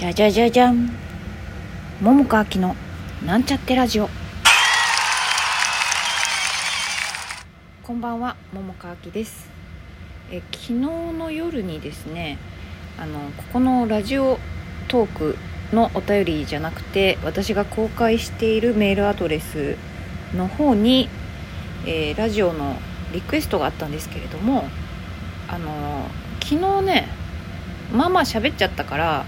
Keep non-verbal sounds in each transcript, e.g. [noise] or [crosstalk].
じゃじゃじゃじゃん。桃佳明のなんちゃってラジオ。こんばんは桃佳明です。え昨日の夜にですねあのここのラジオトークのお便りじゃなくて私が公開しているメールアドレスの方に、えー、ラジオのリクエストがあったんですけれどもあの昨日ねまあまあ喋っちゃったから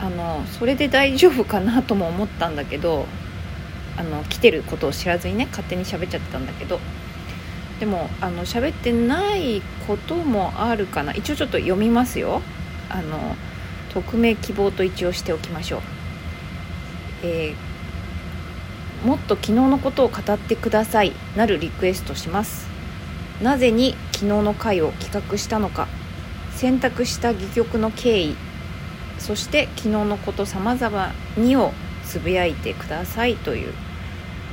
あのそれで大丈夫かなとも思ったんだけどあの来てることを知らずにね勝手に喋っちゃってたんだけどでもあの喋ってないこともあるかな。一応ちょっと読みますよ。あの匿名希望と一応しておきましょう、えー、もっと昨日のことを語ってください。なるリクエストします。なぜに昨日の回を企画したのか。選択した戯曲の経緯。そして昨日のことさまざまにをつぶやいてくださいという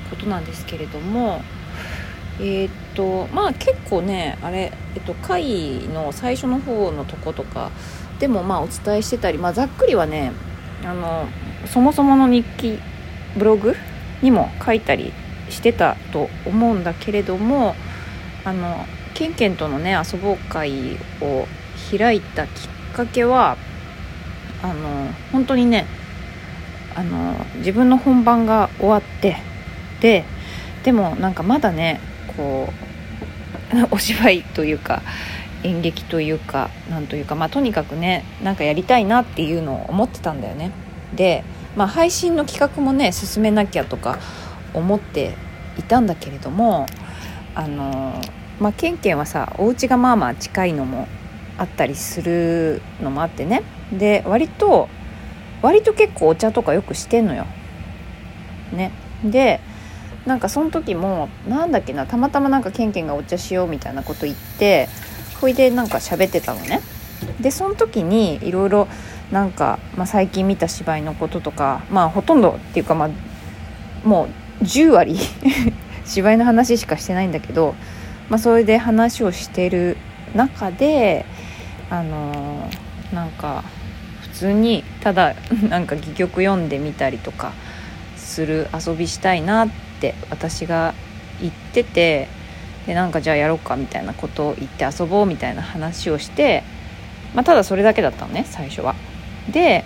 ことなんですけれどもえー、っとまあ結構ねあれ、えっと、回の最初の方のとことかでもまあお伝えしてたり、まあ、ざっくりはねあのそもそもの日記ブログにも書いたりしてたと思うんだけれどもあのケンケンとのね遊ぼう会を開いたきっかけはあの本当にねあの自分の本番が終わってででもなんかまだねこう [laughs] お芝居というか演劇というかなんというかまあとにかくねなんかやりたいなっていうのを思ってたんだよね。で、まあ、配信の企画もね進めなきゃとか思っていたんだけれどもあのまあケンケンはさお家がまあまあ近いのもあったりするのもあってねで割と割と結構お茶とかよくしてんのよ。ねでなんかその時もなんだっけなたまたまなんかケンケンがお茶しようみたいなこと言ってほいでなんか喋ってたのね。でその時にいろいろなんか、まあ、最近見た芝居のこととかまあほとんどっていうかまあもう10割 [laughs] 芝居の話しかしてないんだけど、まあ、それで話をしてる中であのー、なんか普通にただなんか戯曲読んでみたりとかする遊びしたいなって私が言っててでなんかじゃあやろうかみたいなことを言って遊ぼうみたいな話をして、まあ、ただそれだけだったのね最初は。で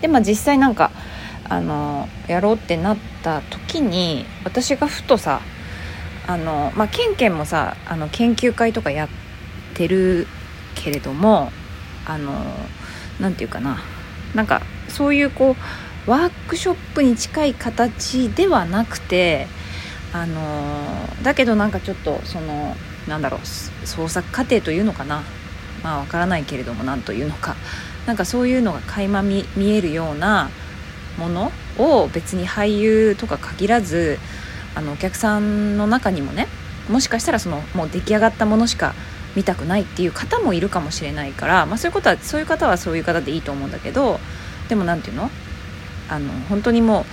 で、まあ、実際なんかあのやろうってなった時に私がふとさあの、まあ、ケンケンもさあの研究会とかやってるけれどもあの何て言うかな。なんかそういうこうワークショップに近い形ではなくてあのだけどなんかちょっとそのなんだろう創作過程というのかな。まあわからないけれども何というのか。なんかそういうのが垣間見えるようなものを別に俳優とか限らずあのお客さんの中にもねもしかしたらそのもう出来上がったものしか見たくないっていう方もいるかもしれないから、まあ、そういうことはそういう方はそういう方でいいと思うんだけどでも何て言うの？あの本当にも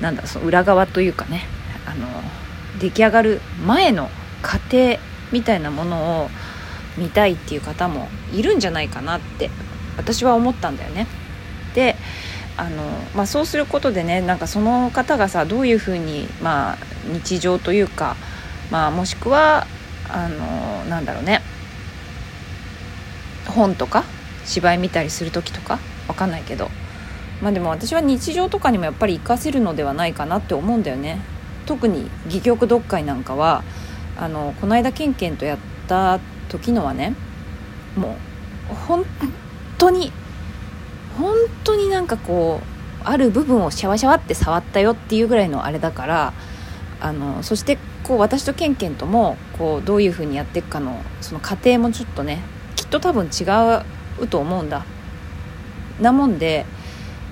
うなんだその裏側というかねあの出来上がる前の過程みたいなものを見たいっていう方もいるんじゃないかなって私は思ったんだよね。であの、まあ、そうすることでねなんかその方がさどういうふうに、まあ、日常というか、まあ、もしくはあのなんだろうね本とか芝居見たりする時とかわかんないけど。まあでも私は日常とかにもやっぱり活かせるのではないかなって思うんだよね。特に戯曲読解なんかはあのこの間ケンケンとやった時のはねもう本当に本当になんかこうある部分をシャワシャワって触ったよっていうぐらいのあれだからあのそしてこう私とケンケンともこうどういうふうにやっていくかのその過程もちょっとねっと多分違うと思うんだ。なもんで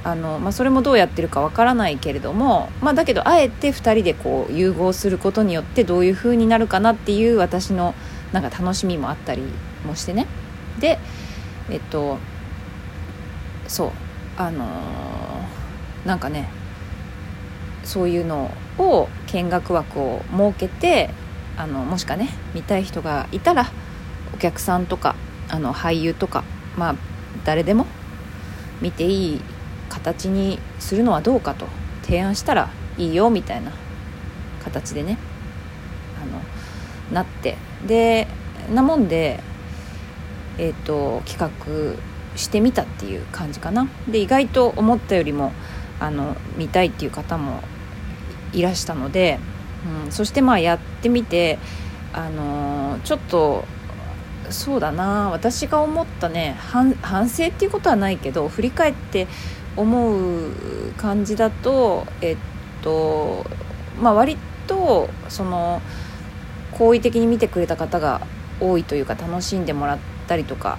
あの、まあ、それもどうやってるかわからないけれども、まあ、だけどあえて2人でこう融合することによってどういう風になるかなっていう私のなんか楽しみもあったりもしてね。でえっとそうあのー、なんかねそういうのを見学枠を設けてあのもしかね見たい人がいたらお客さんとかあの俳優とかまあ誰でも見ていい形にするのはどうかと提案したらいいよみたいな形でねあのなって。でなもんでえ、ー、と企画してみたっていう感じかな。で意外と思ったよりもあの見たいっていう方もいらしたので、うん、そしてまあやってみてあのちょっとそうだな。私が思ったね反省っていうことはないけど振り返って思う感じだとえっとまあ割とその好意的に見てくれた方が多いというか楽しんでもらったりとか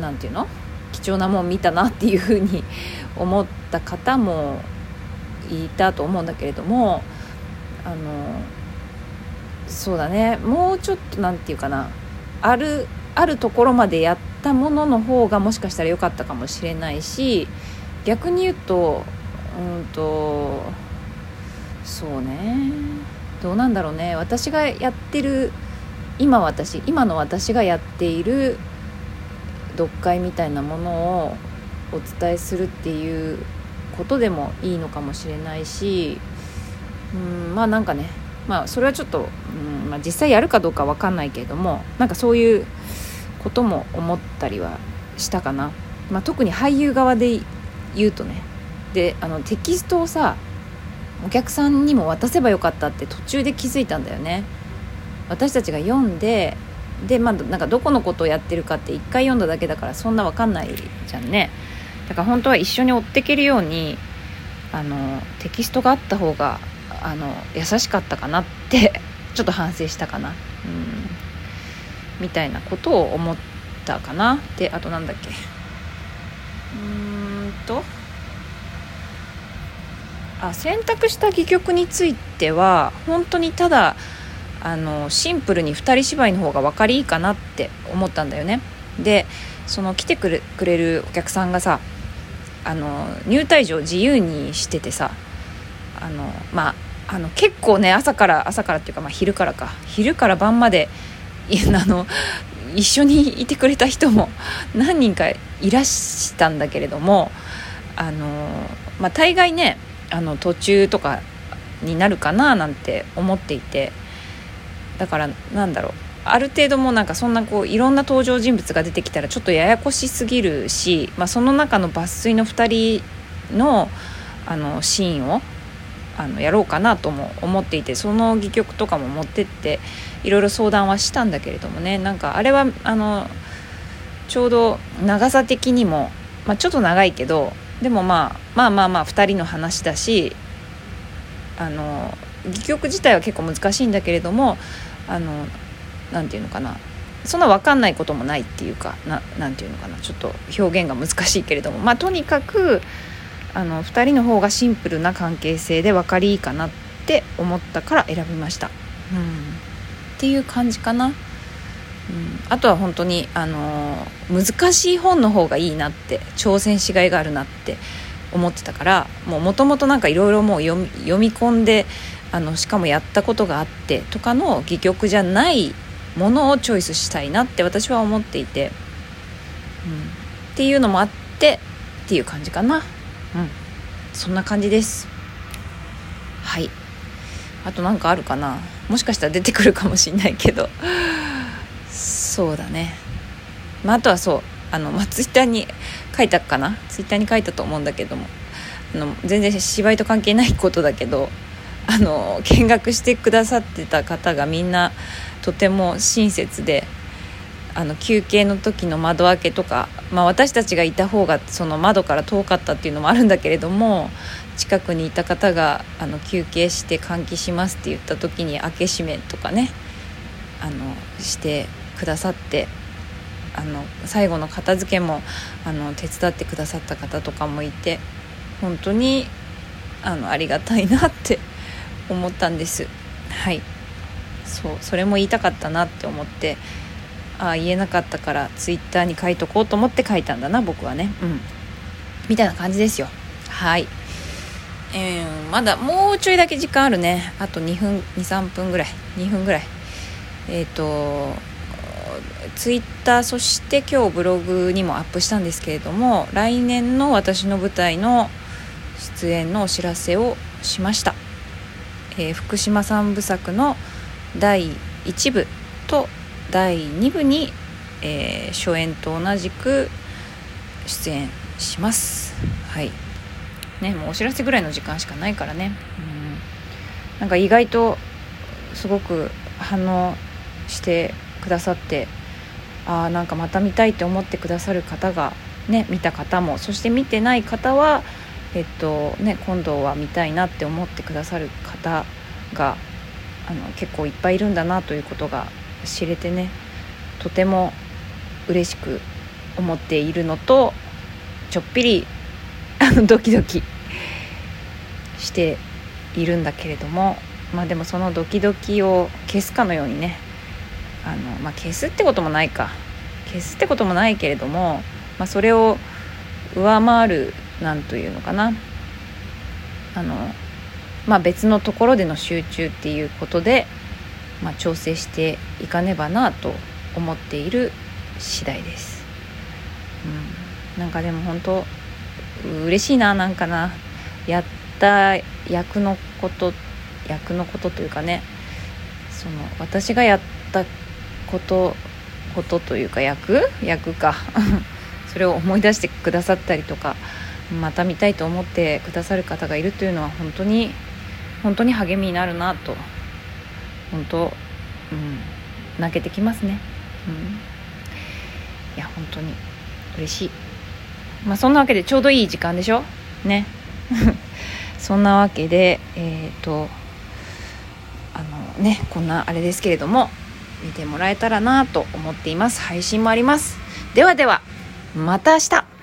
何て言うの？貴重なもん見たなっていうふうに [laughs] 思った方もいたと思うんだけれどもあのそうだね。もうちょっと何て言うかな。あるあるところまでやったものの方がもしかしたら良かったかもしれないし逆に言うとうんとそうね。どうなんだろうね。私がやってる今私今の私がやっている読解みたいなものをお伝えするっていうことでもいいのかもしれないしうんまあなんかねまあそれはちょっと、うんまあ、実際やるかどうか分かんないけれどもなんかそういうことも思ったりはしたかな、まあ、特に俳優側で言うとね。であのテキストをさお客さんにも渡せばよかったって途中で気づいたんだよね。私たちが読んででまあなんかどこのことをやってるかって1回読んだだけだからそんな分かんないじゃんね。だから本当は一緒に追っていけるようにあのテキストがあった方があの優しかったかなって [laughs] ちょっと反省したかな、うん、みたいなことを思ったかなであとなんだっけ。うんと。あ選択した戯曲については本当にただあのシンプルに2人芝居の方が分かりいいかなって思ったんだよね。でその来てくれくれるお客さんがさあの入退場自由にしててさあのまああの結構ね朝から朝からっていうか、まあ、昼からか。昼から晩まであの一緒にいてくれた人も何人かいらしたんだけれどもあの、まあ、大概ねあの途中とかになるかななんて思っていて。だからなんだろう。ある程度もなんかそんなこういろんな登場人物が出てきたらちょっとややこしすぎるし、まあ、その中の抜粋の2人のあのシーンをあのやろうかなとも思っていてその戯曲とかも持ってっていろいろ相談はしたんだけれどもねなんかあれはあのちょうど長さ的にも、まあ、ちょっと長いけどでもまあまあまあまあ2人の話だしあの戯曲自体は結構難しいんだけれどもあのなていうのかなそんな分かんないこともないっていうかななんていうのかなちょっと表現が難しいけれどもまあとにかくあの2人の方がシンプルな関係性で分かりいいかなって思ったから選びました。うん、っていう感じかな。うん、あとは本当に、あの、難しい本の方がいいなって挑戦しがいがあるなって思ってたからもともとなんかいろいろもう読み読み込んであのしかもやったことがあってとかの戯曲じゃないものをチョイスしたいなって私は思っていて、うん、っていうのもあってっていう感じかな。うん。そんな感じです。はい。あと何かあるかな？もしかしたら出てくるかもしんないけど。そうだね。まあ、あとはそう。あの、まあ、ツイッターに書いたかな？ツイッターに書いたと思うんだけども。あの全然芝居と関係ないことだけど。あの見学してくださってた方がみんなとても親切であの休憩の時の窓開けとか、まあ、私たちがいた方がその窓から遠かったっていうのもあるんだけれども近くにいた方があの休憩して換気しますって言った時に開け閉めとかねあのしてくださってあの最後の片付けもあの手伝ってくださった方とかもいて本当にあのありがたいなって [laughs] 思ったんです。はい。そうそれも言いたかったなって思ってあ言えなかったからツイッターに書いとこうと思って書いたんだな僕はね。うん。みたいな感じですよ。はい。えー、まだもうちょいだけ時間あるね。あと2分23分ぐらい。2分ぐらい。えっ、ー、とツイッターそして今日ブログにもアップしたんですけれども来年の私の舞台の出演のお知らせをしました、えー、福島三部作の第1部と第2部に、えー、初演と同じく出演します。はい。ねもうお知らせぐらいの時間しかないからね。うん。なんか意外とすごく反応してくださってああなんかまた見たいって思ってくださる方がね見た方もそして見てない方はえっとね今度は見たいなって思ってくださる方があの結構いっぱいいるんだなということが知れてねとても嬉しく思っているのとちょっぴりあのドキドキしているんだけれどもまあでもそのドキドキを消すかのようにねあの、まあ、消すってこともないか。消すってこともないけれども、まあ、それを上回る何というのかな。あの、まあ、別のところでの集中っていうことで、まあ、調整していかねばなと思っている次第です。うん、なんかでも本当嬉しいななんかな。やった役のこと役のことというかね。その私がやったことことというか役？役か。[laughs] それを思い出してくださったりとかまた見たいと思ってくださる方がいるというのは本当に本当に励みになるなと本当、うん、泣けてきますね、うん、いや本当に嬉しい。まあそんなわけでちょうどいい時間でしょ？ね。[laughs] そんなわけでえっ、ー、とあのねこんなあれですけれども見てもらえたらなと思っています。配信もあります。ではではまた明日。